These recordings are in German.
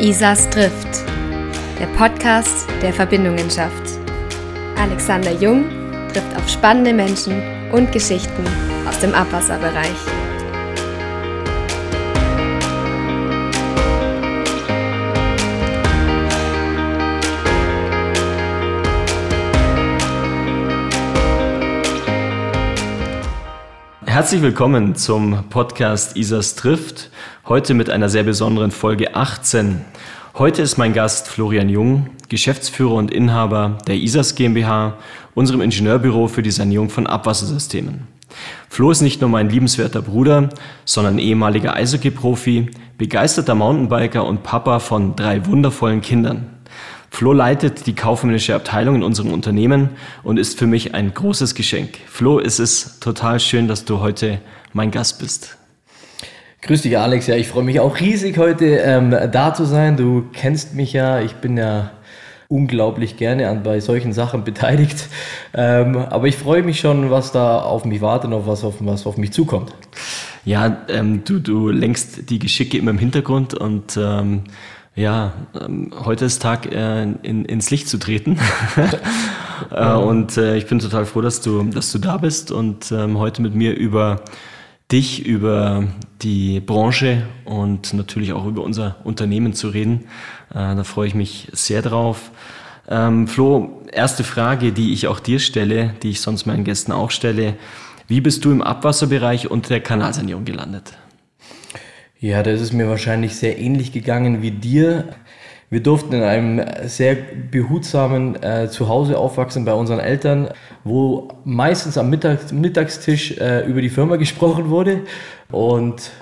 Isas Drift, der Podcast, der Verbindungen schafft. Alexander Jung trifft auf spannende Menschen und Geschichten aus dem Abwasserbereich. Herzlich willkommen zum Podcast Isas trifft. Heute mit einer sehr besonderen Folge 18. Heute ist mein Gast Florian Jung, Geschäftsführer und Inhaber der Isas GmbH, unserem Ingenieurbüro für die Sanierung von Abwassersystemen. Flo ist nicht nur mein liebenswerter Bruder, sondern ehemaliger Eishockey-Profi, begeisterter Mountainbiker und Papa von drei wundervollen Kindern. Flo leitet die kaufmännische Abteilung in unserem Unternehmen und ist für mich ein großes Geschenk. Flo, es ist total schön, dass du heute mein Gast bist. Grüß dich, Alex. Ja, ich freue mich auch riesig, heute ähm, da zu sein. Du kennst mich ja. Ich bin ja unglaublich gerne an bei solchen Sachen beteiligt. Ähm, aber ich freue mich schon, was da auf mich wartet und was auf, was auf mich zukommt. Ja, ähm, du, du lenkst die Geschicke immer im Hintergrund und ähm, ja, ähm, heute ist Tag, äh, in, ins Licht zu treten. äh, und äh, ich bin total froh, dass du, dass du da bist und ähm, heute mit mir über dich, über die Branche und natürlich auch über unser Unternehmen zu reden. Äh, da freue ich mich sehr drauf. Ähm, Flo, erste Frage, die ich auch dir stelle, die ich sonst meinen Gästen auch stelle. Wie bist du im Abwasserbereich und der Kanalsanierung gelandet? Ja, das ist mir wahrscheinlich sehr ähnlich gegangen wie dir. Wir durften in einem sehr behutsamen äh, Zuhause aufwachsen bei unseren Eltern, wo meistens am Mittag, Mittagstisch äh, über die Firma gesprochen wurde. Und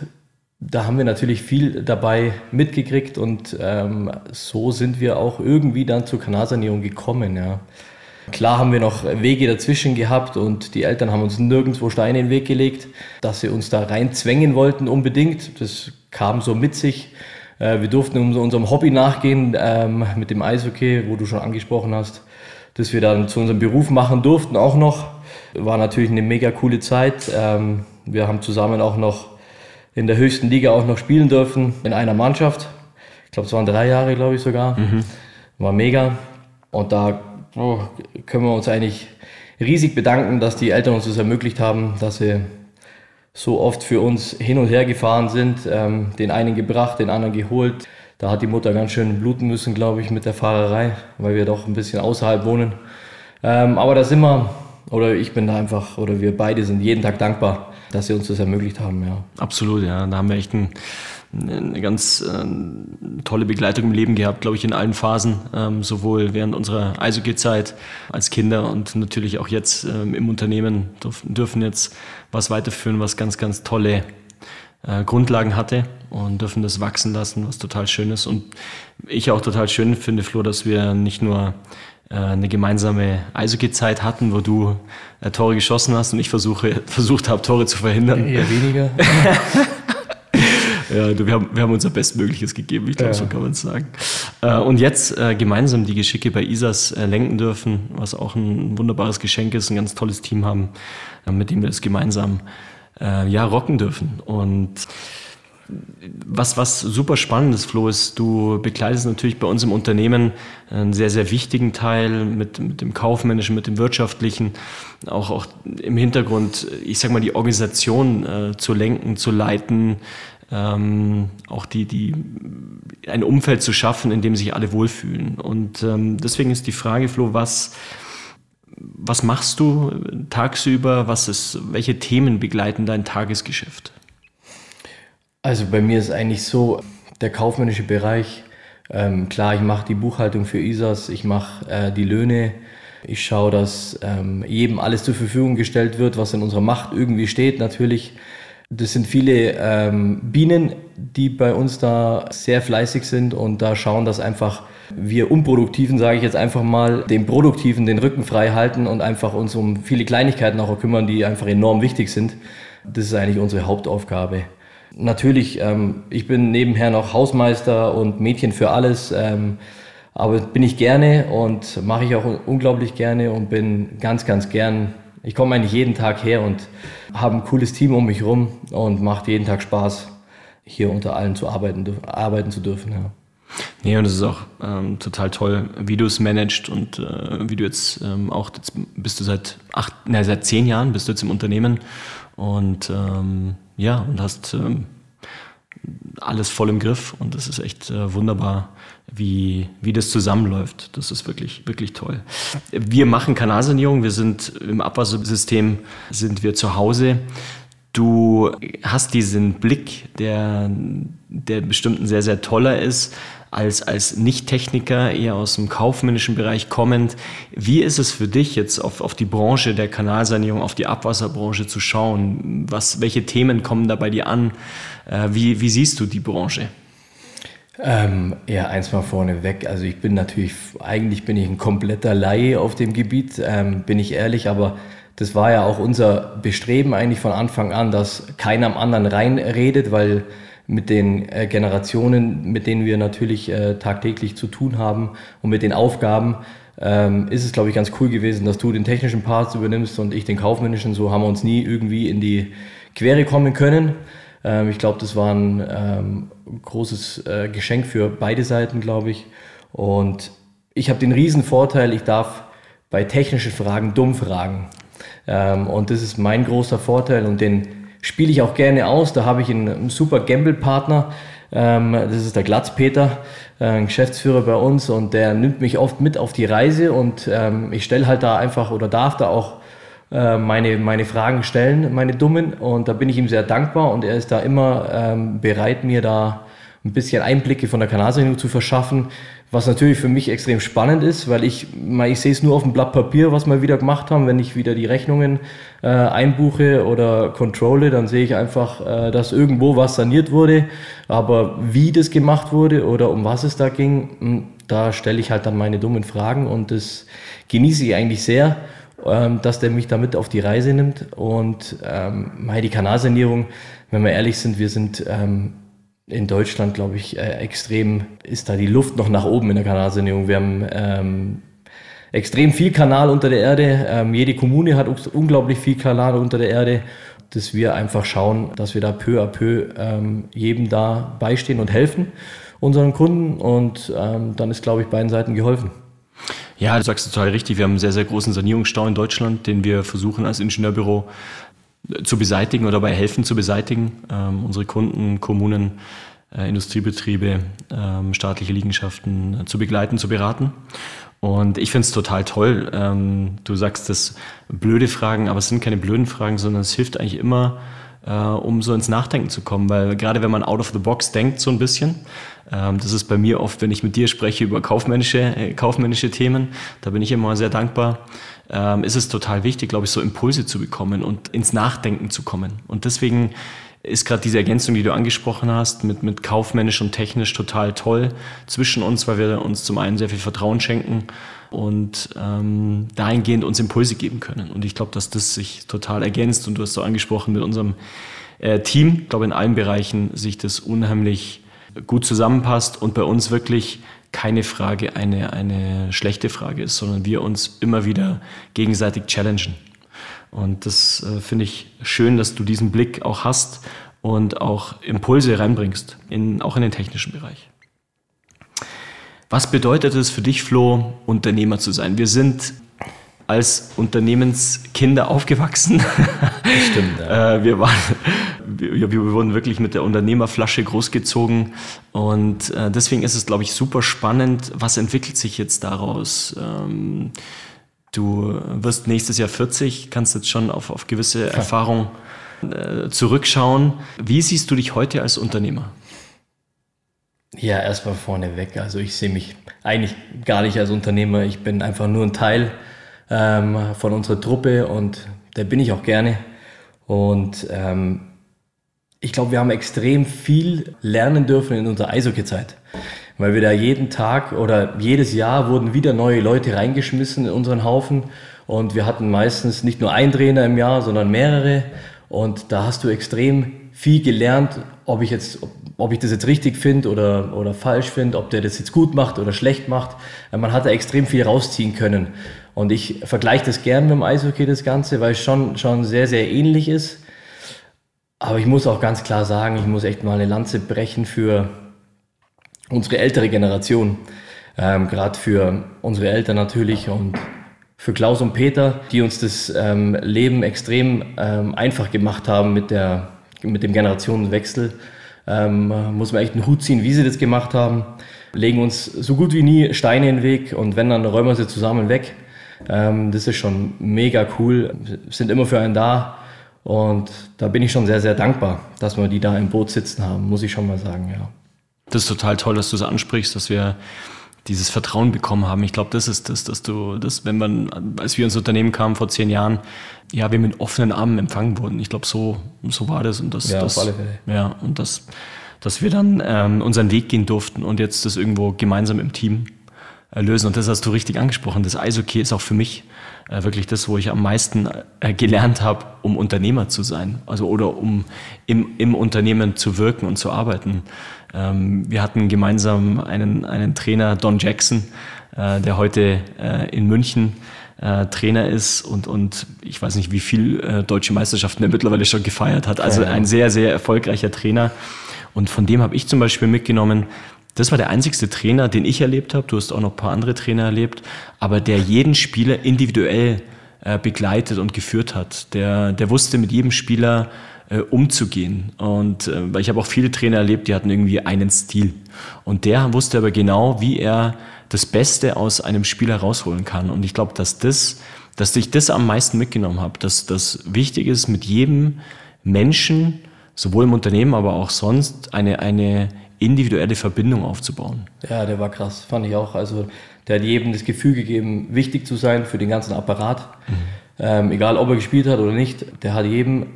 da haben wir natürlich viel dabei mitgekriegt und ähm, so sind wir auch irgendwie dann zur Kanalsanierung gekommen. Ja. Klar haben wir noch Wege dazwischen gehabt und die Eltern haben uns nirgendwo Steine in den Weg gelegt, dass sie uns da reinzwängen wollten unbedingt. Das kam so mit sich. Äh, wir durften unserem Hobby nachgehen ähm, mit dem Eishockey, wo du schon angesprochen hast, dass wir dann zu unserem Beruf machen durften auch noch. War natürlich eine mega coole Zeit. Ähm, wir haben zusammen auch noch in der höchsten Liga auch noch spielen dürfen in einer Mannschaft. Ich glaube, es waren drei Jahre, glaube ich sogar. Mhm. War mega. Und da oh, können wir uns eigentlich riesig bedanken, dass die Eltern uns das ermöglicht haben, dass sie so oft für uns hin und her gefahren sind, ähm, den einen gebracht, den anderen geholt. Da hat die Mutter ganz schön bluten müssen, glaube ich, mit der Fahrerei, weil wir doch ein bisschen außerhalb wohnen. Ähm, aber da sind wir, oder ich bin da einfach, oder wir beide sind jeden Tag dankbar, dass sie uns das ermöglicht haben. Ja. Absolut, ja. Da haben wir echt ein eine ganz äh, tolle Begleitung im Leben gehabt, glaube ich, in allen Phasen, ähm, sowohl während unserer Eishockey-Zeit als Kinder und natürlich auch jetzt ähm, im Unternehmen dürfen, dürfen jetzt was weiterführen, was ganz, ganz tolle äh, Grundlagen hatte und dürfen das wachsen lassen, was total schön ist. Und ich auch total schön finde, Flo, dass wir nicht nur äh, eine gemeinsame Eishockey-Zeit hatten, wo du äh, Tore geschossen hast und ich versuche, versucht habe, Tore zu verhindern. Eher weniger. Ja, wir haben, wir haben unser Bestmögliches gegeben, ich glaube, ja. so kann man es sagen. Äh, und jetzt äh, gemeinsam die Geschicke bei ISAS äh, lenken dürfen, was auch ein wunderbares Geschenk ist, ein ganz tolles Team haben, mit dem wir das gemeinsam ja, rocken dürfen. Und was, was super spannend ist, Flo, ist, du bekleidest natürlich bei uns im Unternehmen einen sehr, sehr wichtigen Teil mit, mit dem kaufmännischen, mit dem wirtschaftlichen, auch, auch im Hintergrund, ich sag mal, die Organisation äh, zu lenken, zu leiten, ähm, auch die, die, ein Umfeld zu schaffen, in dem sich alle wohlfühlen. Und ähm, deswegen ist die Frage, Flo, was, was machst du tagsüber? Was ist, welche Themen begleiten dein Tagesgeschäft? Also bei mir ist eigentlich so, der kaufmännische Bereich, ähm, klar, ich mache die Buchhaltung für ISAS, ich mache äh, die Löhne, ich schaue, dass ähm, jedem alles zur Verfügung gestellt wird, was in unserer Macht irgendwie steht, natürlich. Das sind viele ähm, Bienen, die bei uns da sehr fleißig sind und da schauen, dass einfach wir Unproduktiven, sage ich jetzt einfach mal, dem Produktiven den Rücken frei halten und einfach uns um viele Kleinigkeiten auch kümmern, die einfach enorm wichtig sind. Das ist eigentlich unsere Hauptaufgabe. Natürlich, ähm, ich bin nebenher noch Hausmeister und Mädchen für alles, ähm, aber bin ich gerne und mache ich auch unglaublich gerne und bin ganz, ganz gern ich komme eigentlich jeden Tag her und habe ein cooles Team um mich rum und macht jeden Tag Spaß, hier unter allen zu arbeiten, arbeiten zu dürfen. Ja. Nee, und es ist auch ähm, total toll, wie du es managst und äh, wie du jetzt ähm, auch, jetzt bist du seit acht, ne, seit zehn Jahren bist du jetzt im Unternehmen und ähm, ja, und hast ähm, alles voll im Griff und das ist echt äh, wunderbar, wie, wie das zusammenläuft. Das ist wirklich, wirklich toll. Wir machen Kanalsanierung, wir sind im Abwassersystem, sind wir zu Hause. Du hast diesen Blick, der, der bestimmt ein sehr, sehr toller ist, als, als Nicht-Techniker, eher aus dem kaufmännischen Bereich kommend. Wie ist es für dich jetzt auf, auf die Branche der Kanalsanierung, auf die Abwasserbranche zu schauen? Was, welche Themen kommen da bei dir an? Äh, wie, wie siehst du die Branche? Ähm, ja, eins mal vorneweg. Also ich bin natürlich, eigentlich bin ich ein kompletter Laie auf dem Gebiet, ähm, bin ich ehrlich, aber das war ja auch unser Bestreben eigentlich von Anfang an, dass keiner am anderen reinredet, weil mit den äh, Generationen, mit denen wir natürlich äh, tagtäglich zu tun haben und mit den Aufgaben, ähm, ist es, glaube ich, ganz cool gewesen, dass du den technischen Part übernimmst und ich den kaufmännischen. So haben wir uns nie irgendwie in die Quere kommen können. Ähm, ich glaube, das war ein ähm, großes äh, Geschenk für beide Seiten, glaube ich. Und ich habe den riesen Vorteil, ich darf bei technischen Fragen dumm fragen. Ähm, und das ist mein großer Vorteil und den spiele ich auch gerne aus. Da habe ich einen, einen super Gamble-Partner. Ähm, das ist der Glatzpeter, äh, Geschäftsführer bei uns und der nimmt mich oft mit auf die Reise und ähm, ich stelle halt da einfach oder darf da auch äh, meine, meine Fragen stellen, meine dummen. Und da bin ich ihm sehr dankbar und er ist da immer ähm, bereit, mir da ein bisschen Einblicke von der Kanalsendung zu verschaffen, was natürlich für mich extrem spannend ist, weil ich, ich sehe es nur auf dem Blatt Papier, was wir wieder gemacht haben. Wenn ich wieder die Rechnungen äh, einbuche oder controle, dann sehe ich einfach, äh, dass irgendwo was saniert wurde. Aber wie das gemacht wurde oder um was es da ging, hm, da stelle ich halt dann meine dummen Fragen und das genieße ich eigentlich sehr ähm, dass der mich damit auf die Reise nimmt. Und ähm, die Kanalsanierung, wenn wir ehrlich sind, wir sind ähm, in Deutschland, glaube ich, äh, extrem, ist da die Luft noch nach oben in der Kanalsanierung. Wir haben ähm, extrem viel Kanal unter der Erde. Ähm, jede Kommune hat unglaublich viel Kanal unter der Erde, dass wir einfach schauen, dass wir da peu à peu ähm, jedem da beistehen und helfen, unseren Kunden. Und ähm, dann ist, glaube ich, beiden Seiten geholfen. Ja, du sagst total richtig. Wir haben einen sehr, sehr großen Sanierungsstau in Deutschland, den wir versuchen als Ingenieurbüro äh, zu beseitigen oder dabei helfen zu beseitigen. Ähm, unsere Kunden, Kommunen, äh, Industriebetriebe, ähm, staatliche Liegenschaften äh, zu begleiten, zu beraten. Und ich finde es total toll. Ähm, du sagst das blöde Fragen, aber es sind keine blöden Fragen, sondern es hilft eigentlich immer, um so ins Nachdenken zu kommen. Weil gerade wenn man out of the box denkt, so ein bisschen, ähm, das ist bei mir oft, wenn ich mit dir spreche über kaufmännische, äh, kaufmännische Themen, da bin ich immer sehr dankbar, ähm, ist es total wichtig, glaube ich, so Impulse zu bekommen und ins Nachdenken zu kommen. Und deswegen ist gerade diese Ergänzung, die du angesprochen hast, mit, mit kaufmännisch und technisch total toll zwischen uns, weil wir uns zum einen sehr viel Vertrauen schenken und ähm, dahingehend uns Impulse geben können. Und ich glaube, dass das sich total ergänzt und du hast so angesprochen mit unserem äh, Team, ich glaube in allen Bereichen sich das unheimlich gut zusammenpasst und bei uns wirklich keine Frage eine, eine schlechte Frage ist, sondern wir uns immer wieder gegenseitig challengen. Und das äh, finde ich schön, dass du diesen Blick auch hast und auch Impulse reinbringst, in, auch in den technischen Bereich. Was bedeutet es für dich, Flo, Unternehmer zu sein? Wir sind als Unternehmenskinder aufgewachsen. Stimmt. Ja. Äh, wir, waren, wir, wir, wurden wirklich mit der Unternehmerflasche großgezogen und äh, deswegen ist es, glaube ich, super spannend, was entwickelt sich jetzt daraus. Ähm, du wirst nächstes Jahr 40, kannst jetzt schon auf, auf gewisse ja. Erfahrung äh, zurückschauen. Wie siehst du dich heute als Unternehmer? Ja, erstmal vorneweg. Also ich sehe mich eigentlich gar nicht als Unternehmer. Ich bin einfach nur ein Teil ähm, von unserer Truppe und da bin ich auch gerne. Und ähm, ich glaube, wir haben extrem viel lernen dürfen in unserer Eishockey-Zeit. Weil wir da jeden Tag oder jedes Jahr wurden wieder neue Leute reingeschmissen in unseren Haufen. Und wir hatten meistens nicht nur einen Trainer im Jahr, sondern mehrere. Und da hast du extrem viel gelernt, ob ich jetzt, ob ich das jetzt richtig finde oder, oder falsch finde, ob der das jetzt gut macht oder schlecht macht. Man hat da extrem viel rausziehen können. Und ich vergleiche das gern mit dem Eishockey, das Ganze, weil es schon, schon sehr, sehr ähnlich ist. Aber ich muss auch ganz klar sagen, ich muss echt mal eine Lanze brechen für unsere ältere Generation, ähm, gerade für unsere Eltern natürlich und für Klaus und Peter, die uns das ähm, Leben extrem ähm, einfach gemacht haben mit, der, mit dem Generationenwechsel. Ähm, muss man echt einen Hut ziehen, wie sie das gemacht haben. Legen uns so gut wie nie Steine in den Weg und wenn, dann räumen wir sie zusammen weg. Ähm, das ist schon mega cool, sind immer für einen da und da bin ich schon sehr, sehr dankbar, dass wir die da im Boot sitzen haben, muss ich schon mal sagen, ja. Das ist total toll, dass du es das ansprichst, dass wir dieses Vertrauen bekommen haben. Ich glaube, das ist das, dass du, dass wenn man, als wir ins Unternehmen kamen vor zehn Jahren, ja, wir mit offenen Armen empfangen wurden. Ich glaube, so, so war das und das, ja, das, auf alle Fälle. ja, und das, dass wir dann ähm, unseren Weg gehen durften und jetzt das irgendwo gemeinsam im Team äh, lösen. Und das hast du richtig angesprochen. Das Eishockey ist auch für mich äh, wirklich das, wo ich am meisten äh, gelernt habe, um Unternehmer zu sein. Also oder um im, im Unternehmen zu wirken und zu arbeiten. Ähm, wir hatten gemeinsam einen, einen Trainer, Don Jackson, äh, der heute äh, in München äh, Trainer ist und, und ich weiß nicht, wie viel äh, deutsche Meisterschaften er mittlerweile schon gefeiert hat. Also ein sehr, sehr erfolgreicher Trainer. Und von dem habe ich zum Beispiel mitgenommen, das war der einzigste Trainer, den ich erlebt habe. Du hast auch noch ein paar andere Trainer erlebt, aber der jeden Spieler individuell äh, begleitet und geführt hat. Der, der wusste mit jedem Spieler äh, umzugehen. Und äh, weil ich habe auch viele Trainer erlebt, die hatten irgendwie einen Stil. Und der wusste aber genau, wie er das Beste aus einem Spieler rausholen kann. Und ich glaube, dass das, dass ich das am meisten mitgenommen habe, dass das wichtig ist, mit jedem Menschen, sowohl im Unternehmen, aber auch sonst, eine, eine individuelle Verbindung aufzubauen. Ja, der war krass, fand ich auch. Also der hat jedem das Gefühl gegeben, wichtig zu sein für den ganzen Apparat. Mhm. Ähm, egal, ob er gespielt hat oder nicht, der hat jedem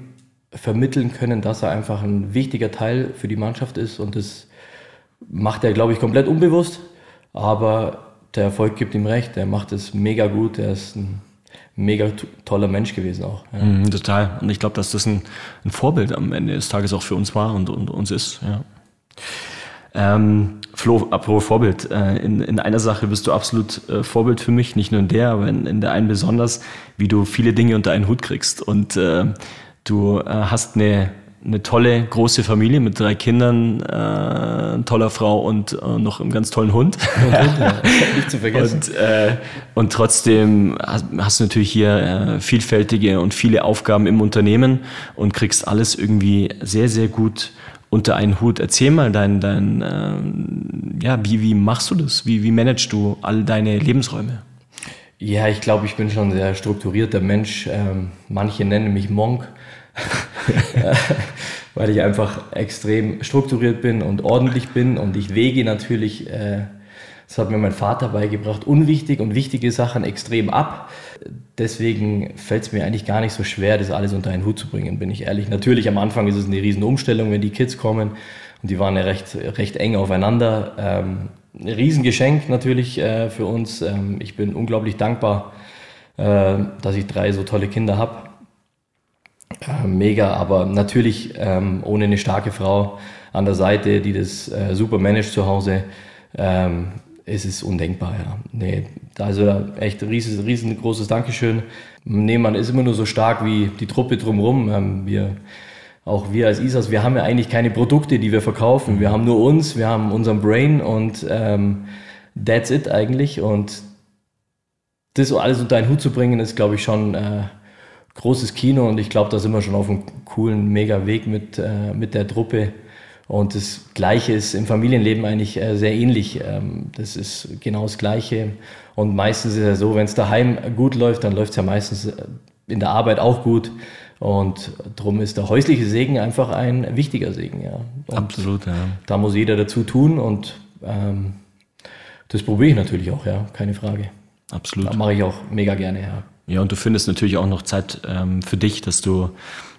vermitteln können, dass er einfach ein wichtiger Teil für die Mannschaft ist und das macht er, glaube ich, komplett unbewusst, aber der Erfolg gibt ihm recht, er macht es mega gut, er ist ein mega toller Mensch gewesen auch. Ja. Mhm, total. Und ich glaube, dass das ein, ein, Vorbild am Ende des Tages auch für uns war und, und uns ist. Ja. Ähm, Flo, apropos Vorbild, äh, in, in einer Sache bist du absolut äh, Vorbild für mich, nicht nur in der, aber in, in der einen besonders, wie du viele Dinge unter einen Hut kriegst. Und äh, du äh, hast eine, eine tolle große Familie mit drei Kindern, äh, toller Frau und äh, noch einem ganz tollen Hund. nicht zu vergessen. Und, äh, und trotzdem hast, hast, du natürlich hier äh, vielfältige und viele Aufgaben im Unternehmen und kriegst alles irgendwie sehr, sehr gut unter einen Hut. Erzähl mal dein, dein äh, ja, wie, wie machst du das? Wie, wie managst du all deine Lebensräume? Ja, ich glaube, ich bin schon ein sehr strukturierter Mensch. Ähm, manche nennen mich Monk, weil ich einfach extrem strukturiert bin und ordentlich bin und ich wege natürlich äh, das hat mir mein Vater beigebracht. Unwichtig und wichtige Sachen extrem ab. Deswegen fällt es mir eigentlich gar nicht so schwer, das alles unter einen Hut zu bringen, bin ich ehrlich. Natürlich am Anfang ist es eine riesen Umstellung, wenn die Kids kommen und die waren ja recht, recht eng aufeinander. Ähm, ein Riesengeschenk natürlich äh, für uns. Ähm, ich bin unglaublich dankbar, äh, dass ich drei so tolle Kinder habe. Äh, mega, aber natürlich ähm, ohne eine starke Frau an der Seite, die das äh, super managt zu Hause, ähm, es ist undenkbar, ja. Nee, also echt riesen, riesengroßes Dankeschön. Nee, man ist immer nur so stark wie die Truppe drumherum. Ähm, wir, auch wir als ISAS, wir haben ja eigentlich keine Produkte, die wir verkaufen. Wir haben nur uns, wir haben unseren Brain und ähm, that's it eigentlich. Und das alles unter einen Hut zu bringen, ist, glaube ich, schon äh, großes Kino und ich glaube, da sind wir schon auf einem coolen, mega Weg mit, äh, mit der Truppe. Und das Gleiche ist im Familienleben eigentlich äh, sehr ähnlich. Ähm, das ist genau das Gleiche. Und meistens ist es ja so, wenn es daheim gut läuft, dann läuft es ja meistens äh, in der Arbeit auch gut. Und darum ist der häusliche Segen einfach ein wichtiger Segen. Ja. Absolut, ja. Da muss jeder dazu tun und ähm, das probiere ich natürlich auch, ja, keine Frage. Absolut. Da mache ich auch mega gerne, ja. Ja, und du findest natürlich auch noch Zeit ähm, für dich, dass du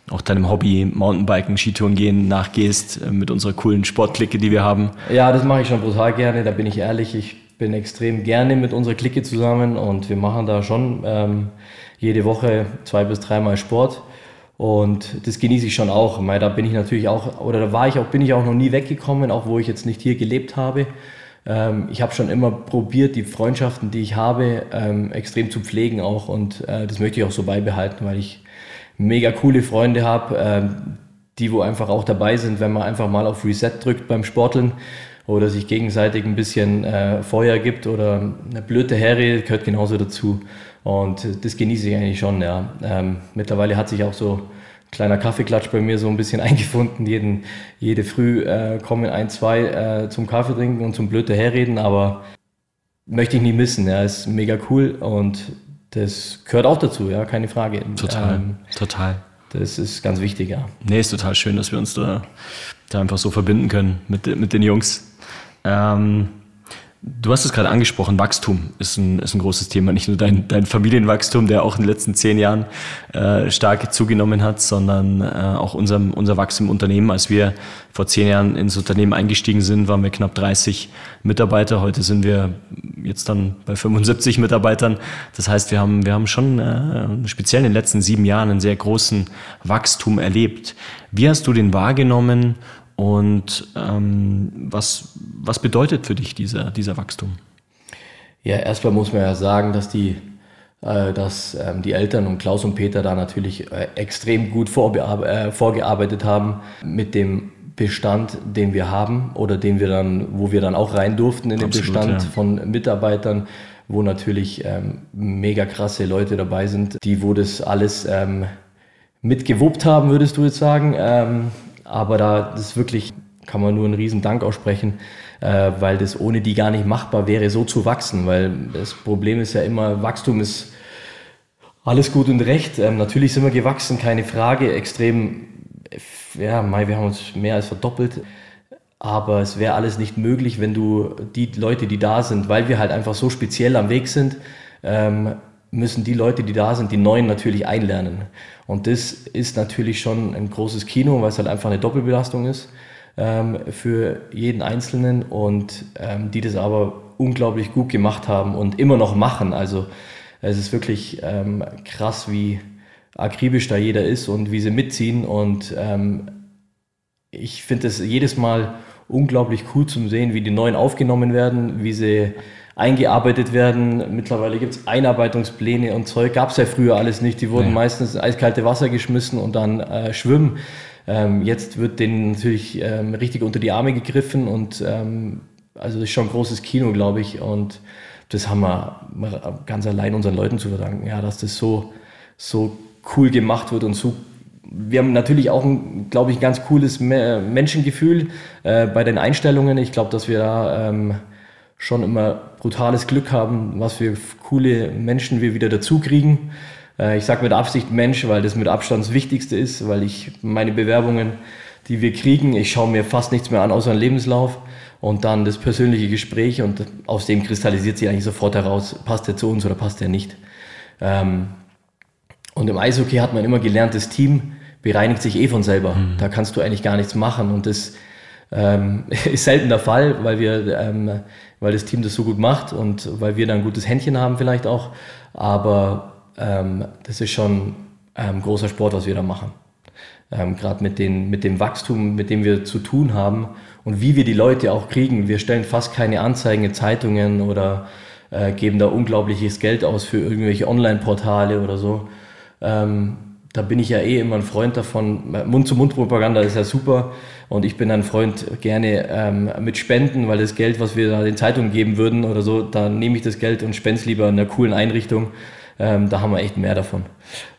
auch deinem Hobby Mountainbiken, Skitouren gehen nachgehst äh, mit unserer coolen Sportklicke, die wir haben. Ja, das mache ich schon brutal gerne, da bin ich ehrlich. Ich bin extrem gerne mit unserer Clique zusammen und wir machen da schon ähm, jede Woche zwei bis dreimal Sport. Und das genieße ich schon auch. Da bin ich natürlich auch, oder da war ich auch, bin ich auch noch nie weggekommen, auch wo ich jetzt nicht hier gelebt habe. Ähm, ich habe schon immer probiert, die Freundschaften, die ich habe, ähm, extrem zu pflegen auch. Und äh, das möchte ich auch so beibehalten, weil ich mega coole Freunde habe, äh, die wo einfach auch dabei sind, wenn man einfach mal auf Reset drückt beim Sporteln oder sich gegenseitig ein bisschen äh, Feuer gibt oder eine blöde Herre gehört genauso dazu. Und das genieße ich eigentlich schon, ja. Ähm, mittlerweile hat sich auch so kleiner Kaffeeklatsch bei mir so ein bisschen eingefunden. Jeden, jede Früh äh, kommen ein, zwei äh, zum Kaffee trinken und zum blöde herreden, aber möchte ich nie missen. Ja, ist mega cool und das gehört auch dazu, ja, keine Frage. Total, ähm, total. Das ist ganz wichtig, ja. Nee, ist total schön, dass wir uns da, da einfach so verbinden können mit, mit den Jungs. Ähm, Du hast es gerade angesprochen, Wachstum ist ein, ist ein großes Thema. Nicht nur dein, dein Familienwachstum, der auch in den letzten zehn Jahren äh, stark zugenommen hat, sondern äh, auch unser, unser Wachstum im Unternehmen. Als wir vor zehn Jahren ins Unternehmen eingestiegen sind, waren wir knapp 30 Mitarbeiter. Heute sind wir jetzt dann bei 75 Mitarbeitern. Das heißt, wir haben, wir haben schon äh, speziell in den letzten sieben Jahren einen sehr großen Wachstum erlebt. Wie hast du den wahrgenommen und ähm, was, was bedeutet für dich dieser, dieser Wachstum? Ja, erstmal muss man ja sagen, dass die, äh, dass, ähm, die Eltern und Klaus und Peter da natürlich äh, extrem gut äh, vorgearbeitet haben mit dem Bestand, den wir haben oder den wir dann, wo wir dann auch rein durften in den Absolut, Bestand ja. von Mitarbeitern, wo natürlich ähm, mega krasse Leute dabei sind, die wo das alles ähm, mitgewuppt haben, würdest du jetzt sagen. Ähm, aber da ist wirklich, kann man nur einen riesen Dank aussprechen, äh, weil das ohne die gar nicht machbar wäre, so zu wachsen. Weil das Problem ist ja immer, Wachstum ist alles gut und recht. Ähm, natürlich sind wir gewachsen, keine Frage. Extrem, ja, wir haben uns mehr als verdoppelt. Aber es wäre alles nicht möglich, wenn du die Leute, die da sind, weil wir halt einfach so speziell am Weg sind, ähm, müssen die Leute, die da sind, die Neuen natürlich einlernen. Und das ist natürlich schon ein großes Kino, weil es halt einfach eine Doppelbelastung ist ähm, für jeden Einzelnen und ähm, die das aber unglaublich gut gemacht haben und immer noch machen. Also es ist wirklich ähm, krass, wie akribisch da jeder ist und wie sie mitziehen. Und ähm, ich finde es jedes Mal unglaublich cool zu sehen, wie die Neuen aufgenommen werden, wie sie eingearbeitet werden. Mittlerweile gibt es Einarbeitungspläne und Zeug. Gab es ja früher alles nicht. Die wurden ja. meistens ins eiskalte Wasser geschmissen und dann äh, schwimmen. Ähm, jetzt wird denen natürlich ähm, richtig unter die Arme gegriffen und ähm, also das ist schon ein großes Kino, glaube ich. Und das haben wir ganz allein unseren Leuten zu verdanken, ja, dass das so, so cool gemacht wird und so wir haben natürlich auch, ein, glaube ich, ein ganz cooles Menschengefühl äh, bei den Einstellungen. Ich glaube, dass wir da ähm, schon immer brutales Glück haben, was für coole Menschen wir wieder dazu kriegen. Äh, ich sage mit Absicht Mensch, weil das mit Abstand das Wichtigste ist, weil ich meine Bewerbungen, die wir kriegen, ich schaue mir fast nichts mehr an außer einen Lebenslauf und dann das persönliche Gespräch und aus dem kristallisiert sich eigentlich sofort heraus, passt er zu uns oder passt er nicht. Ähm, und im Eishockey hat man immer gelernt, das Team bereinigt sich eh von selber. Mhm. Da kannst du eigentlich gar nichts machen und das ähm, ist selten der Fall, weil wir ähm, weil das Team das so gut macht und weil wir da ein gutes Händchen haben vielleicht auch. Aber ähm, das ist schon ähm, großer Sport, was wir da machen. Ähm, Gerade mit, mit dem Wachstum, mit dem wir zu tun haben und wie wir die Leute auch kriegen. Wir stellen fast keine Anzeigen in Zeitungen oder äh, geben da unglaubliches Geld aus für irgendwelche Online-Portale oder so. Ähm, da bin ich ja eh immer ein Freund davon. Mund-zu-Mund-Propaganda ist ja super und ich bin ein Freund gerne ähm, mit Spenden, weil das Geld, was wir da den Zeitungen geben würden oder so, da nehme ich das Geld und spende es lieber in einer coolen Einrichtung. Ähm, da haben wir echt mehr davon.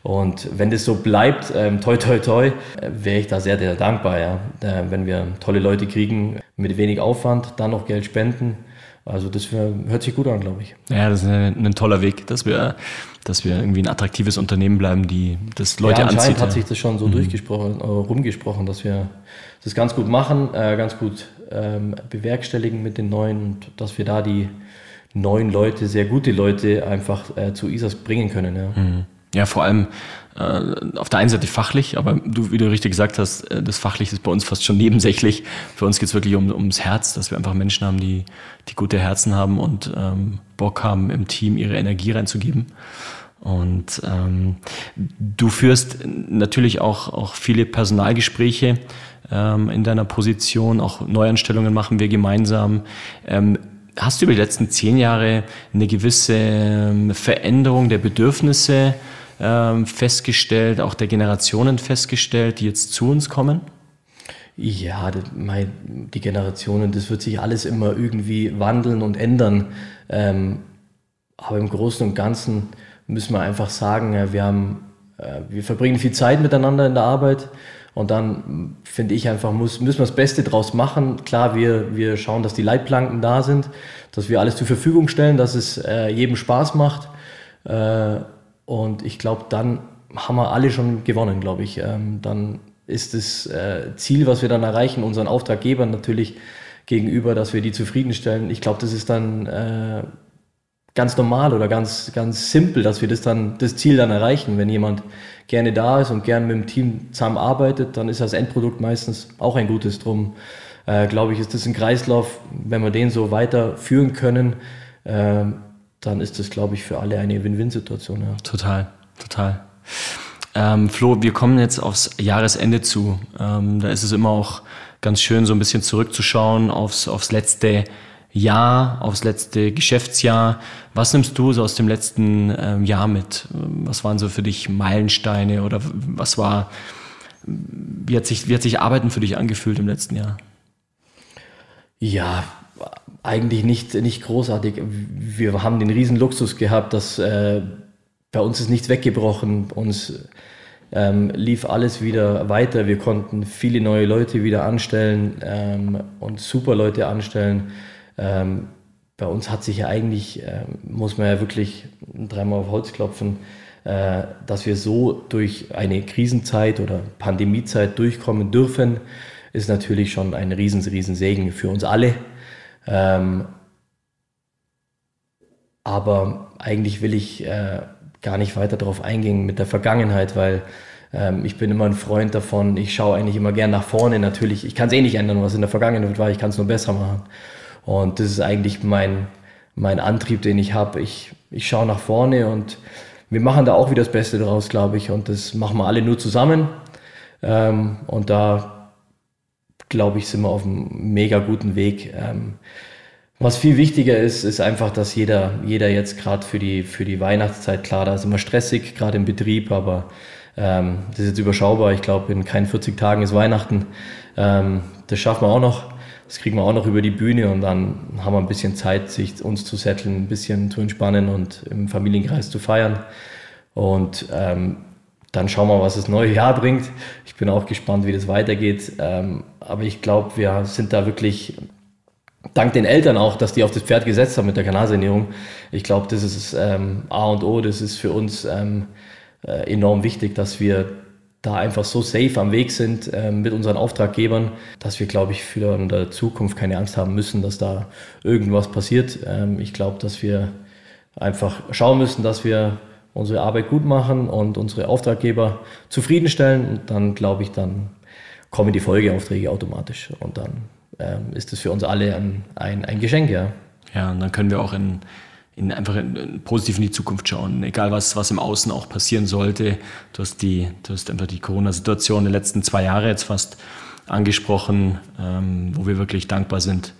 Und wenn das so bleibt, ähm, toi toi toi, wäre ich da sehr, sehr dankbar, ja. Äh, wenn wir tolle Leute kriegen, mit wenig Aufwand, dann noch Geld spenden. Also das wär, hört sich gut an, glaube ich. Ja, das ist ein, ein toller Weg, dass wir dass wir irgendwie ein attraktives Unternehmen bleiben, die das Leute ja, anzieht. Anscheinend hat sich das schon so mhm. durchgesprochen, äh, rumgesprochen, dass wir das ganz gut machen, äh, ganz gut ähm, bewerkstelligen mit den neuen und dass wir da die neuen Leute, sehr gute Leute einfach äh, zu ISAS bringen können. Ja, mhm. Ja vor allem äh, auf der einen Seite fachlich, aber du, wie du richtig gesagt hast, äh, das Fachliche ist bei uns fast schon nebensächlich. Für uns geht es wirklich um, ums Herz, dass wir einfach Menschen haben, die, die gute Herzen haben und ähm, Bock haben, im Team ihre Energie reinzugeben. Und ähm, du führst natürlich auch, auch viele Personalgespräche ähm, in deiner Position, auch Neuanstellungen machen wir gemeinsam. Ähm, hast du über die letzten zehn Jahre eine gewisse ähm, Veränderung der Bedürfnisse ähm, festgestellt, auch der Generationen festgestellt, die jetzt zu uns kommen? Ja, die Generationen, das wird sich alles immer irgendwie wandeln und ändern. Ähm, aber im Großen und Ganzen müssen wir einfach sagen, wir haben, äh, wir verbringen viel Zeit miteinander in der Arbeit. Und dann finde ich einfach, muss, müssen wir das Beste draus machen. Klar, wir, wir schauen, dass die Leitplanken da sind, dass wir alles zur Verfügung stellen, dass es äh, jedem Spaß macht. Äh, und ich glaube, dann haben wir alle schon gewonnen, glaube ich. Ähm, dann ist das äh, Ziel, was wir dann erreichen, unseren Auftraggebern natürlich gegenüber, dass wir die zufriedenstellen. Ich glaube, das ist dann äh, ganz normal oder ganz, ganz simpel, dass wir das dann, das Ziel dann erreichen. Wenn jemand gerne da ist und gerne mit dem Team zusammenarbeitet, dann ist das Endprodukt meistens auch ein gutes. Drum, äh, glaube ich, ist das ein Kreislauf, wenn wir den so weiterführen können, äh, dann ist das, glaube ich, für alle eine Win-Win-Situation. Ja. Total, total. Ähm, Flo, wir kommen jetzt aufs Jahresende zu. Ähm, da ist es immer auch ganz schön, so ein bisschen zurückzuschauen aufs, aufs letzte Jahr, aufs letzte Geschäftsjahr. Was nimmst du so aus dem letzten ähm, Jahr mit? Was waren so für dich Meilensteine oder was war, wie hat sich, wie hat sich Arbeiten für dich angefühlt im letzten Jahr? Ja, eigentlich nicht, nicht großartig. Wir haben den riesen Luxus gehabt, dass äh, bei uns ist nichts weggebrochen. Uns ähm, lief alles wieder weiter. Wir konnten viele neue Leute wieder anstellen ähm, und super Leute anstellen. Ähm, bei uns hat sich ja eigentlich, äh, muss man ja wirklich dreimal auf Holz klopfen, äh, dass wir so durch eine Krisenzeit oder Pandemiezeit durchkommen dürfen, ist natürlich schon ein riesen, riesen Segen für uns alle. Ähm, aber eigentlich will ich äh, gar nicht weiter darauf eingehen mit der Vergangenheit, weil ähm, ich bin immer ein Freund davon, ich schaue eigentlich immer gern nach vorne. Natürlich, ich kann es eh nicht ändern, was in der Vergangenheit war, ich kann es nur besser machen. Und das ist eigentlich mein, mein Antrieb, den ich habe. Ich, ich schaue nach vorne und wir machen da auch wieder das Beste draus, glaube ich. Und das machen wir alle nur zusammen. Ähm, und da, glaube ich, sind wir auf einem mega guten Weg. Ähm, was viel wichtiger ist, ist einfach, dass jeder, jeder jetzt gerade für die, für die Weihnachtszeit, klar, da ist immer stressig, gerade im Betrieb, aber ähm, das ist jetzt überschaubar. Ich glaube, in keinen 40 Tagen ist Weihnachten. Ähm, das schaffen wir auch noch. Das kriegen wir auch noch über die Bühne und dann haben wir ein bisschen Zeit, sich uns zu setteln, ein bisschen zu entspannen und im Familienkreis zu feiern. Und ähm, dann schauen wir, was das neue Jahr bringt. Ich bin auch gespannt, wie das weitergeht. Ähm, aber ich glaube, wir sind da wirklich dank den Eltern auch, dass die auf das Pferd gesetzt haben mit der Kanalsanierung. Ich glaube, das ist ähm, A und O, das ist für uns ähm, äh, enorm wichtig, dass wir da einfach so safe am Weg sind ähm, mit unseren Auftraggebern, dass wir, glaube ich, für in der Zukunft keine Angst haben müssen, dass da irgendwas passiert. Ähm, ich glaube, dass wir einfach schauen müssen, dass wir unsere Arbeit gut machen und unsere Auftraggeber zufriedenstellen und dann, glaube ich, dann kommen die Folgeaufträge automatisch und dann ähm, ist das für uns alle ein, ein, ein Geschenk, ja. Ja, und dann können wir auch in, in einfach in, in positiv in die Zukunft schauen, egal was, was im Außen auch passieren sollte. Du hast, die, du hast einfach die Corona-Situation der letzten zwei Jahre jetzt fast angesprochen, ähm, wo wir wirklich dankbar sind,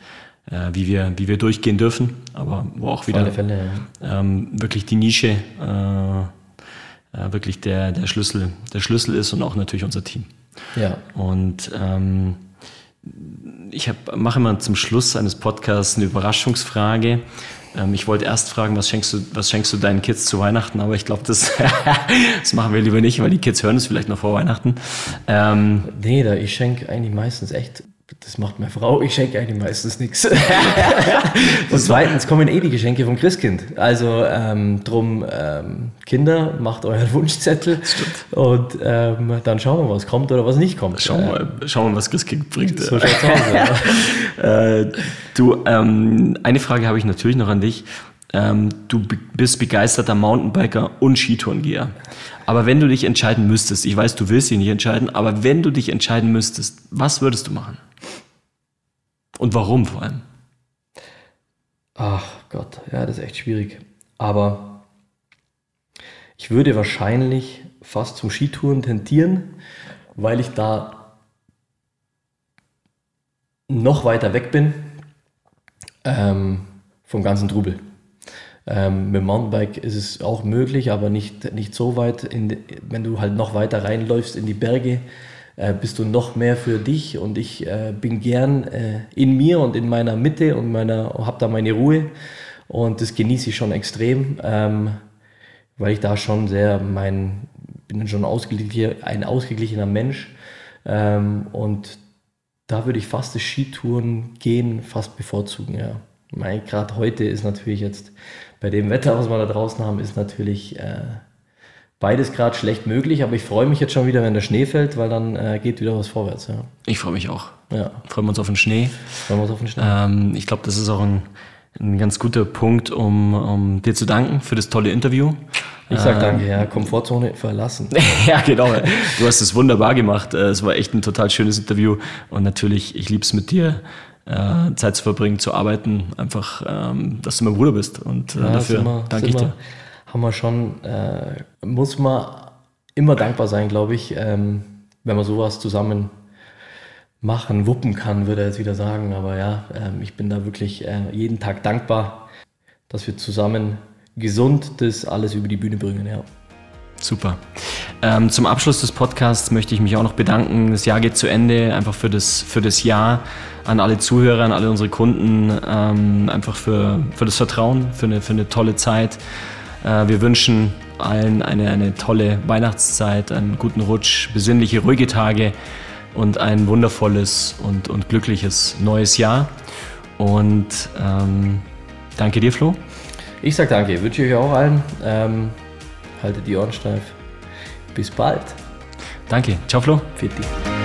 äh, wie, wir, wie wir durchgehen dürfen, aber wo auch wieder Fälle, ja. ähm, wirklich die Nische äh, äh, wirklich der, der, Schlüssel, der Schlüssel ist und auch natürlich unser Team. Ja. Und ähm, ich hab, mache immer zum Schluss eines Podcasts eine Überraschungsfrage. Ähm, ich wollte erst fragen, was schenkst, du, was schenkst du deinen Kids zu Weihnachten, aber ich glaube, das, das machen wir lieber nicht, weil die Kids hören es vielleicht noch vor Weihnachten. Ähm, nee, da, ich schenke eigentlich meistens echt das macht meine Frau, ich schenke eigentlich meistens nichts. und zweitens kommen eh die Geschenke vom Christkind. Also ähm, drum, ähm, Kinder, macht euren Wunschzettel und ähm, dann schauen wir, was kommt oder was nicht kommt. Schauen wir, mal, schauen wir was Christkind bringt. So schaut's aus, ja. äh, du, ähm, eine Frage habe ich natürlich noch an dich. Ähm, du bist begeisterter Mountainbiker und Skitourengeher. Aber wenn du dich entscheiden müsstest, ich weiß, du willst dich nicht entscheiden, aber wenn du dich entscheiden müsstest, was würdest du machen? Und warum vor allem? Ach Gott, ja, das ist echt schwierig. Aber ich würde wahrscheinlich fast zum Skitouren tendieren, weil ich da noch weiter weg bin ähm, vom ganzen Trubel. Ähm, mit dem Mountainbike ist es auch möglich, aber nicht, nicht so weit, in, wenn du halt noch weiter reinläufst in die Berge, äh, bist du noch mehr für dich? Und ich äh, bin gern äh, in mir und in meiner Mitte und meiner, habe da meine Ruhe. Und das genieße ich schon extrem, ähm, weil ich da schon sehr mein, bin schon ausgeglichen, ein ausgeglichener Mensch. Ähm, und da würde ich fast das Skitouren gehen fast bevorzugen, ja. Gerade heute ist natürlich jetzt bei dem Wetter, was wir da draußen haben, ist natürlich äh, beides gerade schlecht möglich, aber ich freue mich jetzt schon wieder, wenn der Schnee fällt, weil dann äh, geht wieder was vorwärts. Ja. Ich freue mich auch. Ja. Freuen wir uns auf den Schnee. Freuen wir uns auf den Schnee. Ähm, ich glaube, das ist auch ein, ein ganz guter Punkt, um, um dir zu danken für das tolle Interview. Ich sag ähm, danke, ja, Komfortzone verlassen. ja, genau. Du hast es wunderbar gemacht. Äh, es war echt ein total schönes Interview. Und natürlich, ich liebe es mit dir, äh, Zeit zu verbringen, zu arbeiten. Einfach, ähm, dass du mein Bruder bist. Und äh, ja, dafür danke ich dir. Haben wir schon, äh, muss man immer dankbar sein, glaube ich, ähm, wenn man sowas zusammen machen, wuppen kann, würde er jetzt wieder sagen. Aber ja, ähm, ich bin da wirklich äh, jeden Tag dankbar, dass wir zusammen gesund das alles über die Bühne bringen, ja. Super. Ähm, zum Abschluss des Podcasts möchte ich mich auch noch bedanken. Das Jahr geht zu Ende, einfach für das, für das Jahr an alle Zuhörer, an alle unsere Kunden, ähm, einfach für, für das Vertrauen, für eine, für eine tolle Zeit. Äh, wir wünschen allen eine, eine tolle Weihnachtszeit, einen guten Rutsch, besinnliche, ruhige Tage und ein wundervolles und, und glückliches neues Jahr. Und ähm, danke dir, Flo. Ich sage danke, wünsche ich euch auch allen. Ähm, haltet die Ohren steif. Bis bald. Danke. Ciao, Flo. Für dich.